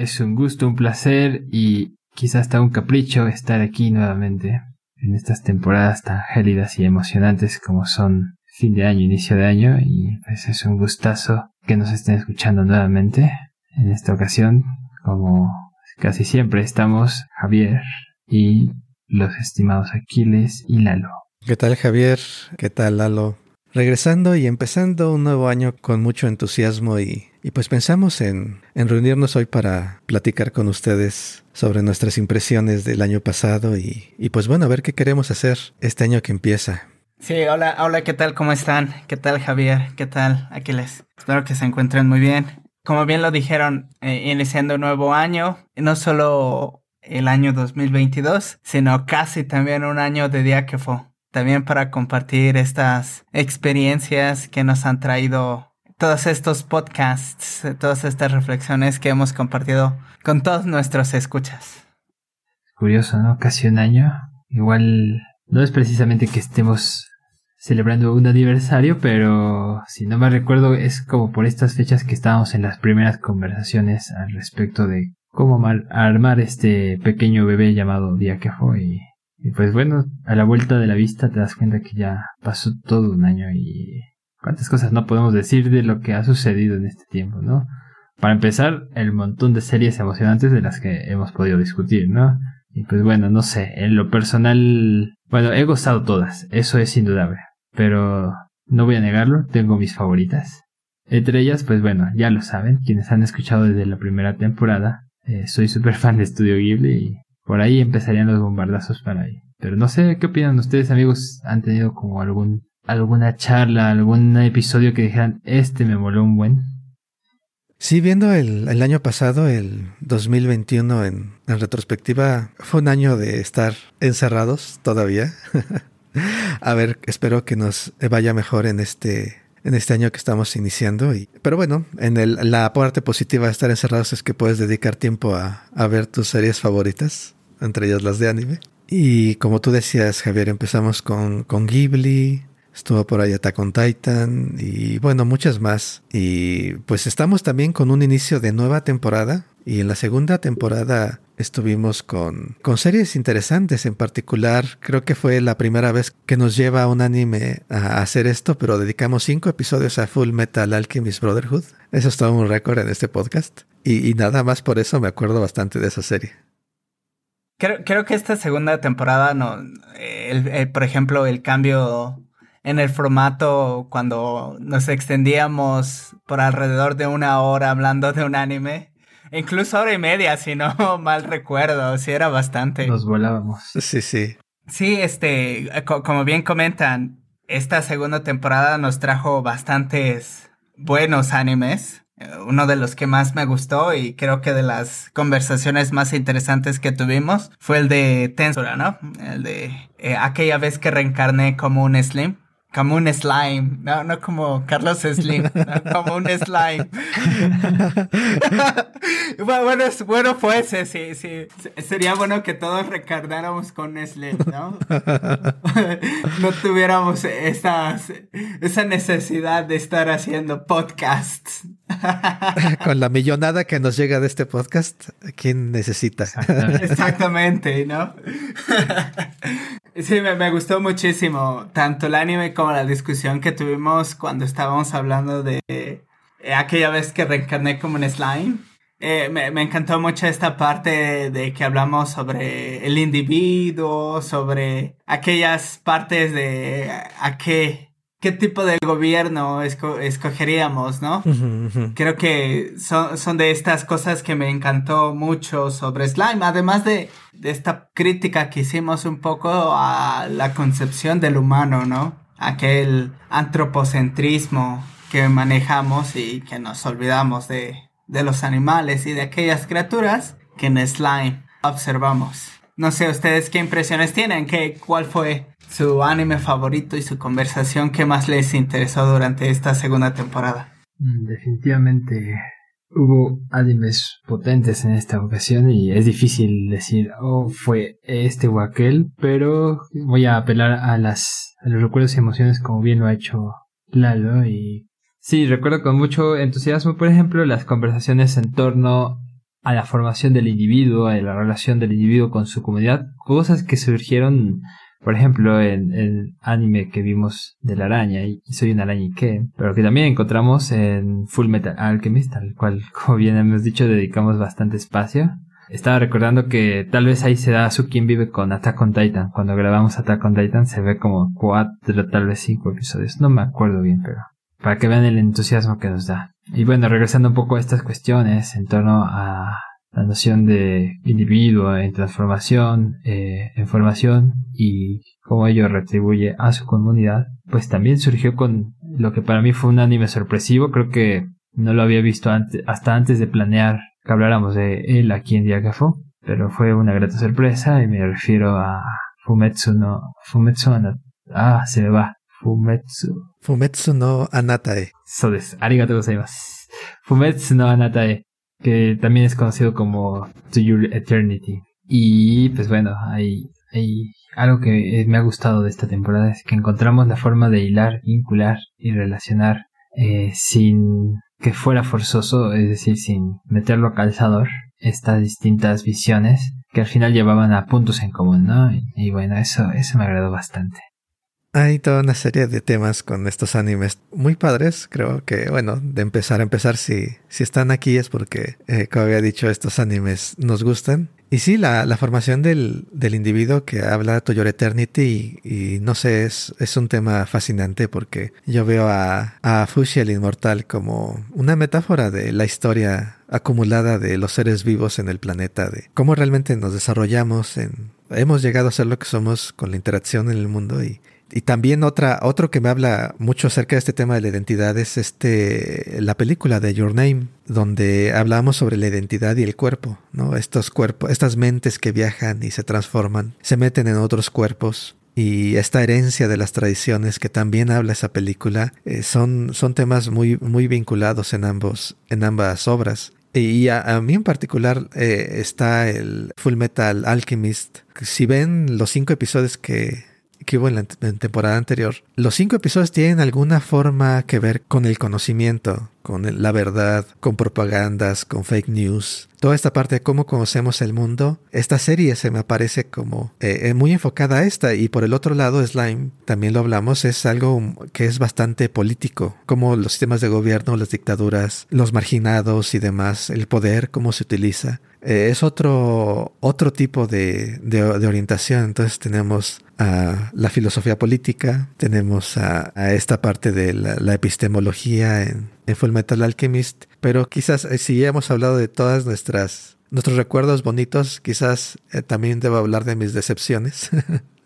Es un gusto, un placer y quizás hasta un capricho estar aquí nuevamente en estas temporadas tan gélidas y emocionantes como son fin de año, inicio de año y pues es un gustazo que nos estén escuchando nuevamente. En esta ocasión, como casi siempre, estamos Javier y los estimados Aquiles y Lalo. ¿Qué tal Javier? ¿Qué tal Lalo? Regresando y empezando un nuevo año con mucho entusiasmo y, y pues pensamos en, reunirnos hoy para platicar con ustedes sobre nuestras impresiones del año pasado y, y pues bueno, a ver qué queremos hacer este año que empieza. Sí, hola, hola, ¿qué tal? ¿Cómo están? ¿Qué tal Javier? ¿Qué tal Aquiles? Espero que se encuentren muy bien. Como bien lo dijeron, eh, iniciando un nuevo año, no solo el año 2022, sino casi también un año de día que fue. También para compartir estas experiencias que nos han traído todos estos podcasts, todas estas reflexiones que hemos compartido con todos nuestros escuchas. Curioso, ¿no? Casi un año. Igual no es precisamente que estemos celebrando un aniversario, pero si no me recuerdo es como por estas fechas que estábamos en las primeras conversaciones al respecto de cómo armar este pequeño bebé llamado Diáquefo y, y pues bueno, a la vuelta de la vista te das cuenta que ya pasó todo un año y cuántas cosas no podemos decir de lo que ha sucedido en este tiempo, ¿no? Para empezar, el montón de series emocionantes de las que hemos podido discutir, ¿no? Y pues bueno, no sé, en lo personal, bueno, he gustado todas, eso es indudable pero no voy a negarlo, tengo mis favoritas. Entre ellas, pues bueno, ya lo saben, quienes han escuchado desde la primera temporada, eh, soy súper fan de Studio Ghibli y por ahí empezarían los bombardazos para ahí. Pero no sé qué opinan ustedes, amigos, han tenido como algún alguna charla, algún episodio que dijeran, este me moló un buen. Sí, viendo el, el año pasado, el 2021 en, en retrospectiva, fue un año de estar encerrados todavía. A ver, espero que nos vaya mejor en este en este año que estamos iniciando. Y, pero bueno, en el, la parte positiva de estar encerrados es que puedes dedicar tiempo a, a, ver tus series favoritas, entre ellas las de anime. Y como tú decías, Javier, empezamos con, con Ghibli, estuvo por ahí Attack on Titan y bueno, muchas más. Y pues estamos también con un inicio de nueva temporada. Y en la segunda temporada estuvimos con, con series interesantes. En particular, creo que fue la primera vez que nos lleva un anime a hacer esto, pero dedicamos cinco episodios a Full Metal Alchemist Brotherhood. Eso es todo un récord en este podcast. Y, nada más por eso me acuerdo bastante de esa serie. Creo, creo que esta segunda temporada, no, por ejemplo, el cambio en el formato cuando nos extendíamos por alrededor de una hora hablando de un anime, Incluso hora y media, si no mal recuerdo, si era bastante. Nos volábamos. Sí, sí. Sí, este, como bien comentan, esta segunda temporada nos trajo bastantes buenos animes. Uno de los que más me gustó y creo que de las conversaciones más interesantes que tuvimos fue el de Tensura, ¿no? El de eh, aquella vez que reencarné como un Slim. Como un slime, no, no como Carlos Slim, como un slime. bueno, bueno fuese, sí, sí. Sería bueno que todos recargáramos con Slim, ¿no? no tuviéramos esas, esa necesidad de estar haciendo podcasts. con la millonada que nos llega de este podcast, ¿quién necesita? Exactamente, ¿no? Sí, me, me, gustó muchísimo tanto el anime como la discusión que tuvimos cuando estábamos hablando de eh, aquella vez que reencarné como un slime. Eh, me, me, encantó mucho esta parte de que hablamos sobre el individuo, sobre aquellas partes de a qué qué tipo de gobierno escogeríamos, ¿no? Creo que son, son de estas cosas que me encantó mucho sobre Slime, además de, de, esta crítica que hicimos un poco a la concepción del humano, ¿no? Aquel antropocentrismo que manejamos y que nos olvidamos de, de los animales y de aquellas criaturas que en Slime observamos. No sé ustedes qué impresiones tienen, ¿Qué, cuál fue su anime favorito y su conversación que más les interesó durante esta segunda temporada. Mm, definitivamente hubo animes potentes en esta ocasión y es difícil decir, oh, fue este o aquel, pero voy a apelar a las a los recuerdos y emociones como bien lo ha hecho Lalo y sí, recuerdo con mucho entusiasmo, por ejemplo, las conversaciones en torno a la formación del individuo, a la relación del individuo con su comunidad, cosas que surgieron, por ejemplo, en el anime que vimos de la araña, y soy una araña y qué, pero que también encontramos en Full Metal Alchemist, al cual, como bien hemos dicho, dedicamos bastante espacio. Estaba recordando que tal vez ahí se da su quien vive con Attack on Titan. Cuando grabamos Attack on Titan se ve como cuatro, tal vez cinco episodios. No me acuerdo bien, pero para que vean el entusiasmo que nos da. Y bueno, regresando un poco a estas cuestiones en torno a la noción de individuo en transformación, eh, en formación y cómo ello retribuye a su comunidad, pues también surgió con lo que para mí fue un anime sorpresivo. Creo que no lo había visto antes, hasta antes de planear que habláramos de él aquí en Diagafo, pero fue una grata sorpresa y me refiero a Fumetsu no Fumetsu no ah se me va Fumetsu Fumetsu no Anatae. So arigato gozaimasu. Fumetsu no Anatae, que también es conocido como To Your Eternity. Y pues bueno, hay, hay algo que me ha gustado de esta temporada es que encontramos la forma de hilar, vincular y relacionar eh, sin que fuera forzoso, es decir, sin meterlo a calzador, estas distintas visiones que al final llevaban a puntos en común, ¿no? Y, y bueno, eso, eso me agradó bastante. Hay toda una serie de temas con estos animes muy padres. Creo que, bueno, de empezar a empezar, si, si están aquí es porque, eh, como había dicho, estos animes nos gustan. Y sí, la, la formación del, del, individuo que habla Toyor Eternity, y, y, no sé, es, es, un tema fascinante porque yo veo a, a Fushi el Inmortal como una metáfora de la historia acumulada de los seres vivos en el planeta, de cómo realmente nos desarrollamos en, hemos llegado a ser lo que somos con la interacción en el mundo y, y también otra, otro que me habla mucho acerca de este tema de la identidad es este, la película de Your Name, donde hablamos sobre la identidad y el cuerpo, ¿no? Estos cuerpos, estas mentes que viajan y se transforman, se meten en otros cuerpos. Y esta herencia de las tradiciones que también habla esa película eh, son, son temas muy, muy vinculados en ambos, en ambas obras. Y a, mí en particular eh, está el Full Metal Alchemist. Si ven los cinco episodios que, que hubo en la temporada anterior, los cinco episodios tienen alguna forma que ver con el conocimiento, con la verdad, con propagandas, con fake news. Toda esta parte de cómo conocemos el mundo, esta serie se me parece como eh, muy enfocada a esta y por el otro lado Slime, también lo hablamos, es algo que es bastante político, como los sistemas de gobierno, las dictaduras, los marginados y demás, el poder, cómo se utiliza. Eh, es otro, otro tipo de, de, orientación, entonces tenemos a la filosofía política, tenemos a, esta parte de la, la epistemología en, en Full Metal Alchemist, pero quizás eh, si ya hemos hablado de todas nuestras nuestros recuerdos bonitos, quizás eh, también debo hablar de mis decepciones.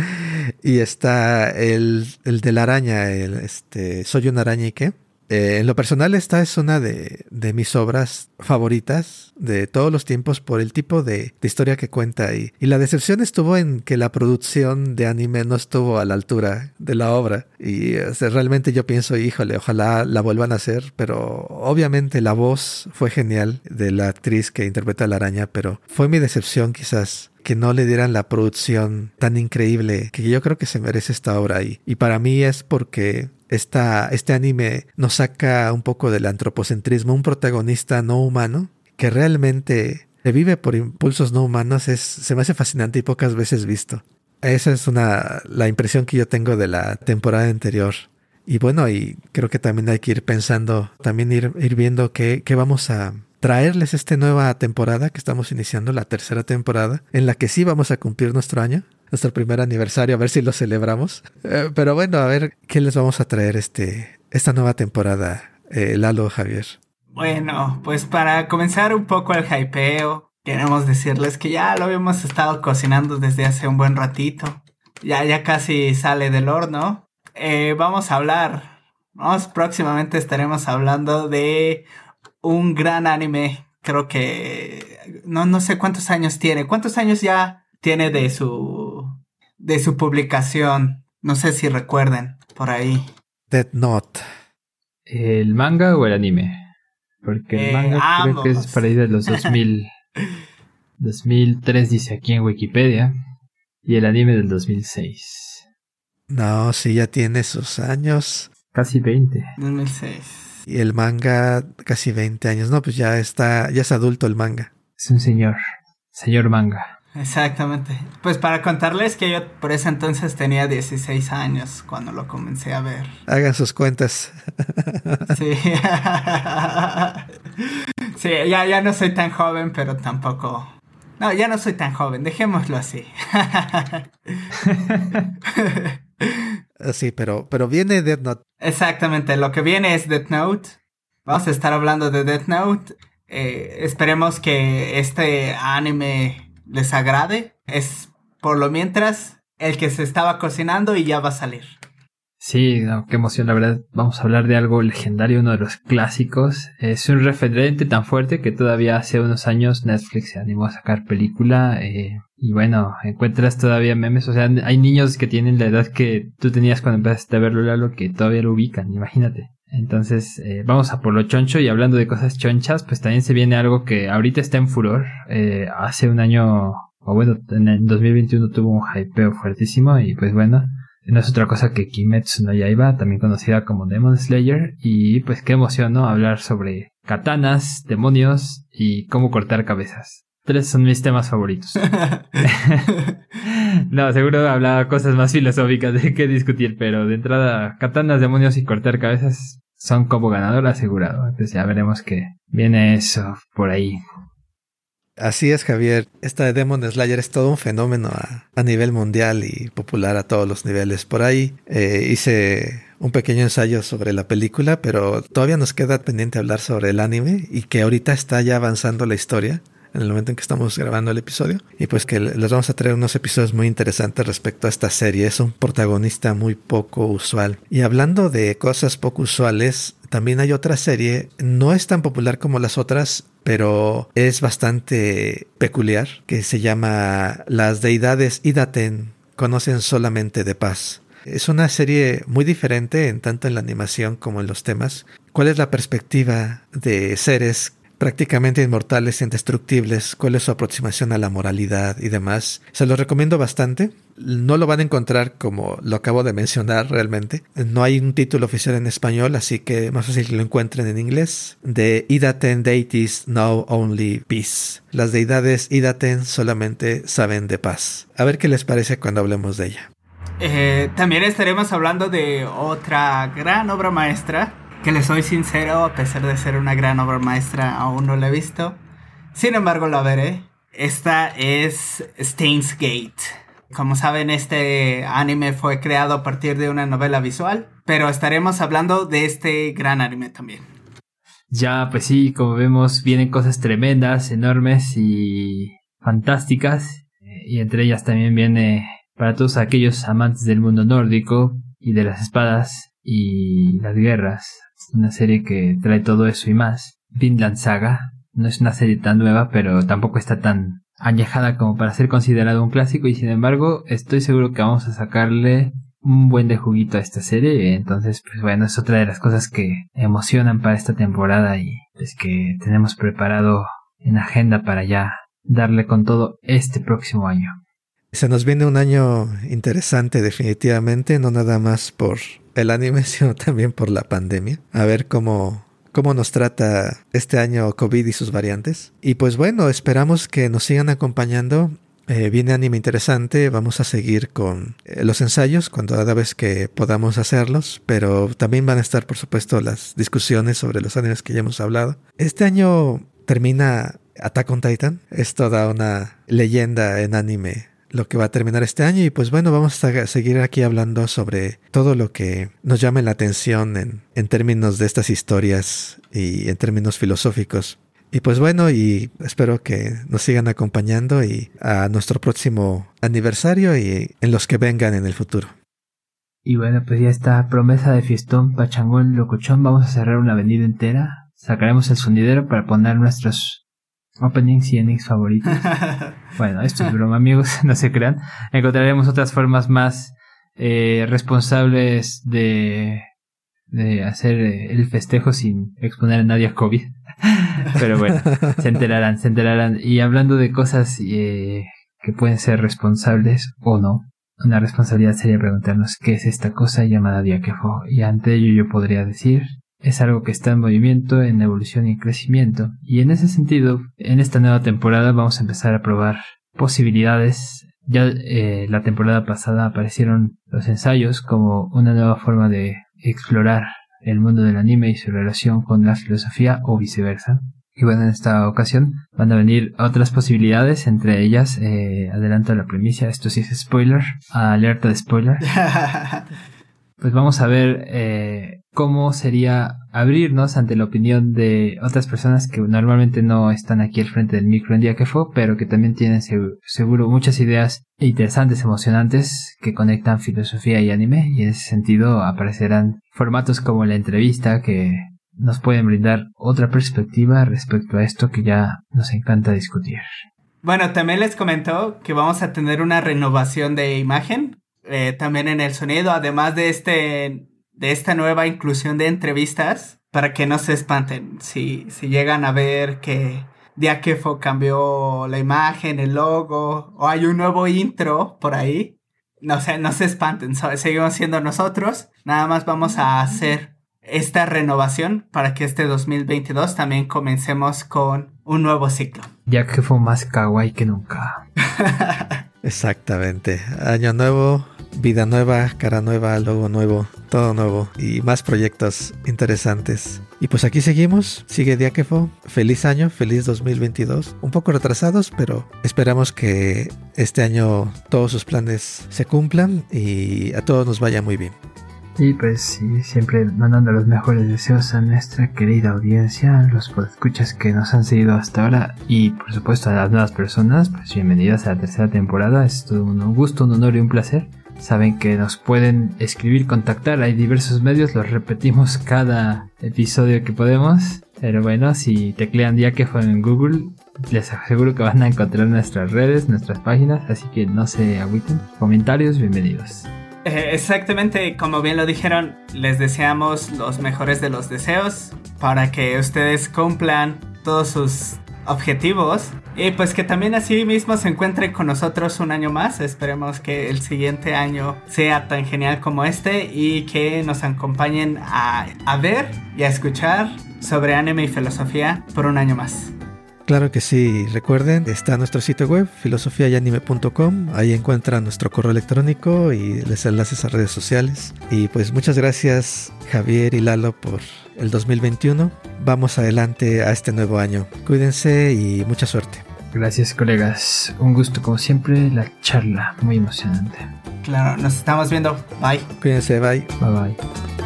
y está el, el de la araña, el este, soy una araña y qué. Eh, en lo personal, esta es una de, mis obras favoritas de todos los tiempos por el tipo de, historia que cuenta. Y, y, la decepción estuvo en que la producción de anime no estuvo a la altura de la obra. Y realmente yo pienso, híjole, ojalá la vuelvan a hacer. Pero obviamente la voz fue genial de la actriz que interpreta a la araña, pero fue mi decepción quizás que no le dieran la producción tan increíble que yo creo que se merece esta obra. Y para mí es porque esta, este anime nos saca un poco del antropocentrismo, un protagonista no humano que realmente vive por impulsos no humanos, es, se me hace fascinante y pocas veces visto. Esa es una, la impresión que yo tengo de la temporada anterior. Y bueno, y creo que también hay que ir pensando, también ir, ir viendo qué, qué vamos a, traerles esta nueva temporada que estamos iniciando, la tercera temporada, en la que sí vamos a cumplir nuestro año, nuestro primer aniversario, a ver si lo celebramos. Eh, pero bueno, a ver qué les vamos a traer este, esta nueva temporada, eh, Lalo Javier. Bueno, pues para comenzar un poco el hypeo, queremos decirles que ya lo habíamos estado cocinando desde hace un buen ratito. Ya, ya casi sale del horno. Eh, vamos a hablar, vamos, próximamente estaremos hablando de un gran anime. Creo que no, no sé cuántos años tiene. ¿Cuántos años ya tiene de su de su publicación? No sé si recuerden por ahí. Dead Note. ¿El manga o el anime? Porque el Eh, manga creo ambos. que es para ahí de los 2000. 2003 dice aquí en Wikipedia. Y el anime del 2006. No, sí, ya tiene sus años. Casi 20. 2006. Y el manga casi 20 años. No, pues ya está, ya es adulto el manga. Es un señor, señor manga. Exactamente. Pues para contarles que yo por ese entonces tenía 16 años cuando lo comencé a ver. Hagan sus cuentas. Sí. sí, ya, ya no soy tan joven, pero tampoco... No, ya no soy tan joven, dejémoslo así. sí, pero, pero viene Death Note. Exactamente, lo que viene es Death Note. Vamos a estar hablando de Death Note. Eh, esperemos que este anime les agrade. Es por lo mientras el que se estaba cocinando y ya va a salir. Sí, qué emoción, la verdad. Vamos a hablar de algo legendario, uno de los clásicos. Es un referente tan fuerte que todavía hace unos años Netflix se animó a sacar película. Eh, y bueno, encuentras todavía memes. O sea, hay niños que tienen la edad que tú tenías cuando empezaste a verlo, Lalo, que todavía lo ubican, imagínate. Entonces, eh, vamos a por lo choncho y hablando de cosas chonchas, pues también se viene algo que ahorita está en furor. Eh, hace un año, o bueno, en el 2021 tuvo un hypeo fuertísimo y pues bueno, no es otra cosa que Kimetsu no Yaiba, también conocida como Demon Slayer, y pues qué emoción, ¿no? Hablar sobre katanas, demonios y cómo cortar cabezas. Tres son mis temas favoritos. no, seguro hablaba cosas más filosóficas de qué discutir, pero de entrada, katanas, demonios y cortar cabezas son como ganador asegurado. Entonces ya veremos que viene eso por ahí. Así es, Javier. Esta de Demon Slayer es todo un fenómeno a, nivel mundial y popular a todos los niveles. Por ahí eh, hice un pequeño ensayo sobre la película, pero todavía nos queda pendiente hablar sobre el anime y que ahorita está ya avanzando la historia en el momento en que estamos grabando el episodio. Y pues que les vamos a traer unos episodios muy interesantes respecto a esta serie. Es un protagonista muy poco usual. Y hablando de cosas poco usuales, también hay otra serie, no es tan popular como las otras, pero es bastante peculiar, que se llama Las deidades Idaten conocen solamente de paz. Es una serie muy diferente en tanto en la animación como en los temas. ¿Cuál es la perspectiva de seres prácticamente inmortales, indestructibles, cuál es su aproximación a la moralidad y demás. Se los recomiendo bastante. No lo van a encontrar como lo acabo de mencionar realmente. No hay un título oficial en español, así que más fácil que lo encuentren en inglés. De Idaten Deities Know Only Peace. Las deidades Idaten solamente saben de paz. A ver qué les parece cuando hablemos de ella. Eh, también estaremos hablando de otra gran obra maestra que le soy sincero, a pesar de ser una gran obra maestra, aún no la he visto. Sin embargo, la veré. Esta es Steins Gate. Como saben, este anime fue creado a partir de una novela visual, pero estaremos hablando de este gran anime también. Ya, pues sí, como vemos, vienen cosas tremendas, enormes y fantásticas. Y entre ellas también viene para todos aquellos amantes del mundo nórdico y de las espadas y las guerras, una serie que trae todo eso y más. Vinland Saga no es una serie tan nueva, pero tampoco está tan añejada como para ser considerado un clásico y sin embargo estoy seguro que vamos a sacarle un buen de juguito a esta serie. Entonces, pues bueno, es otra de las cosas que emocionan para esta temporada y es que tenemos preparado en agenda para ya darle con todo este próximo año. Se nos viene un año interesante definitivamente, no nada más por el anime, sino también por la pandemia. A ver cómo, cómo nos trata este año COVID y sus variantes. Y pues bueno, esperamos que nos sigan acompañando. Eh, viene anime interesante, vamos a seguir con eh, los ensayos cuando cada vez que podamos hacerlos, pero también van a estar por supuesto las discusiones sobre los animes que ya hemos hablado. Este año termina Attack on Titan, es toda una leyenda en anime lo que va a terminar este año y pues bueno, vamos a seguir aquí hablando sobre todo lo que nos llame la atención en, en términos de estas historias y en términos filosóficos. Y pues bueno, y espero que nos sigan acompañando y a nuestro próximo aniversario y en los que vengan en el futuro. Y bueno, pues ya está promesa de fiestón, pachangón, locochón. Vamos a cerrar una avenida entera. Sacaremos el sonidero para poner nuestros openings y endings favoritos. bueno, esto es broma, amigos, no se crean. Encontraremos otras formas más eh, responsables de, de hacer eh, el festejo sin exponer a nadie a COVID. Pero bueno, se enterarán, se enterarán. Y hablando de cosas eh, que pueden ser responsables o no, una responsabilidad sería preguntarnos qué es esta cosa llamada diaquefo. Y ante ello yo podría decir es algo que está en movimiento, en evolución y en crecimiento. Y en ese sentido, en esta nueva temporada vamos a empezar a probar posibilidades. Ya eh, la temporada pasada aparecieron los ensayos como una nueva forma de explorar el mundo del anime y su relación con la filosofía o viceversa. Y bueno, en esta ocasión van a venir otras posibilidades, entre ellas, eh, adelanto la premisa, esto sí es spoiler, alerta de spoiler. pues vamos a ver eh, cómo sería abrirnos ante la opinión de otras personas que normalmente no están aquí al frente del micro en día que fue, pero que también tienen seguro muchas ideas interesantes, emocionantes que conectan filosofía y anime y en ese sentido aparecerán formatos como la entrevista que nos pueden brindar otra perspectiva respecto a esto que ya nos encanta discutir. Bueno, también les comentó que vamos a tener una renovación de imagen, eh, también en el sonido, además de este, de esta nueva inclusión de entrevistas, para que no se espanten si, si llegan a ver que Diakefo cambió la imagen, el logo, o hay un nuevo intro por ahí. No se, no se espanten, seguimos siendo nosotros, nada más vamos a hacer esta renovación para que este 2022 también comencemos con un nuevo ciclo. Ya que fue más kawaii que nunca. Exactamente. Año nuevo, vida nueva, cara nueva, logo nuevo, todo nuevo y más proyectos interesantes. Y pues aquí seguimos, sigue Diakefo, feliz año, feliz 2022, un poco retrasados, pero esperamos que este año todos sus planes se cumplan y a todos nos vaya muy bien. Y pues sí, siempre mandando los mejores deseos a nuestra querida audiencia, los escuchas que nos han seguido hasta ahora y por supuesto a las nuevas personas, pues bienvenidas a la tercera temporada, es todo un gusto, un honor y un placer. Saben que nos pueden escribir, contactar, hay diversos medios, los repetimos cada episodio que podemos. Pero bueno, si teclean día que fue en Google, les aseguro que van a encontrar nuestras redes, nuestras páginas, así que no se agüiten. Comentarios, bienvenidos. Eh, exactamente, como bien lo dijeron, les deseamos los mejores de los deseos para que ustedes cumplan todos sus objetivos y pues que también así mismo se encuentren con nosotros un año más. Esperemos que el siguiente año sea tan genial como este y que nos acompañen a, a ver y a escuchar sobre anime y filosofía por un año más. Claro que sí, recuerden, está nuestro sitio web filosofiayanime.com, ahí encuentran nuestro correo electrónico y los enlaces a redes sociales. Y pues muchas gracias Javier y Lalo por el 2021. Vamos adelante a este nuevo año. Cuídense y mucha suerte. Gracias colegas, un gusto como siempre, la charla muy emocionante. Claro, nos estamos viendo. Bye. Cuídense, bye. Bye bye.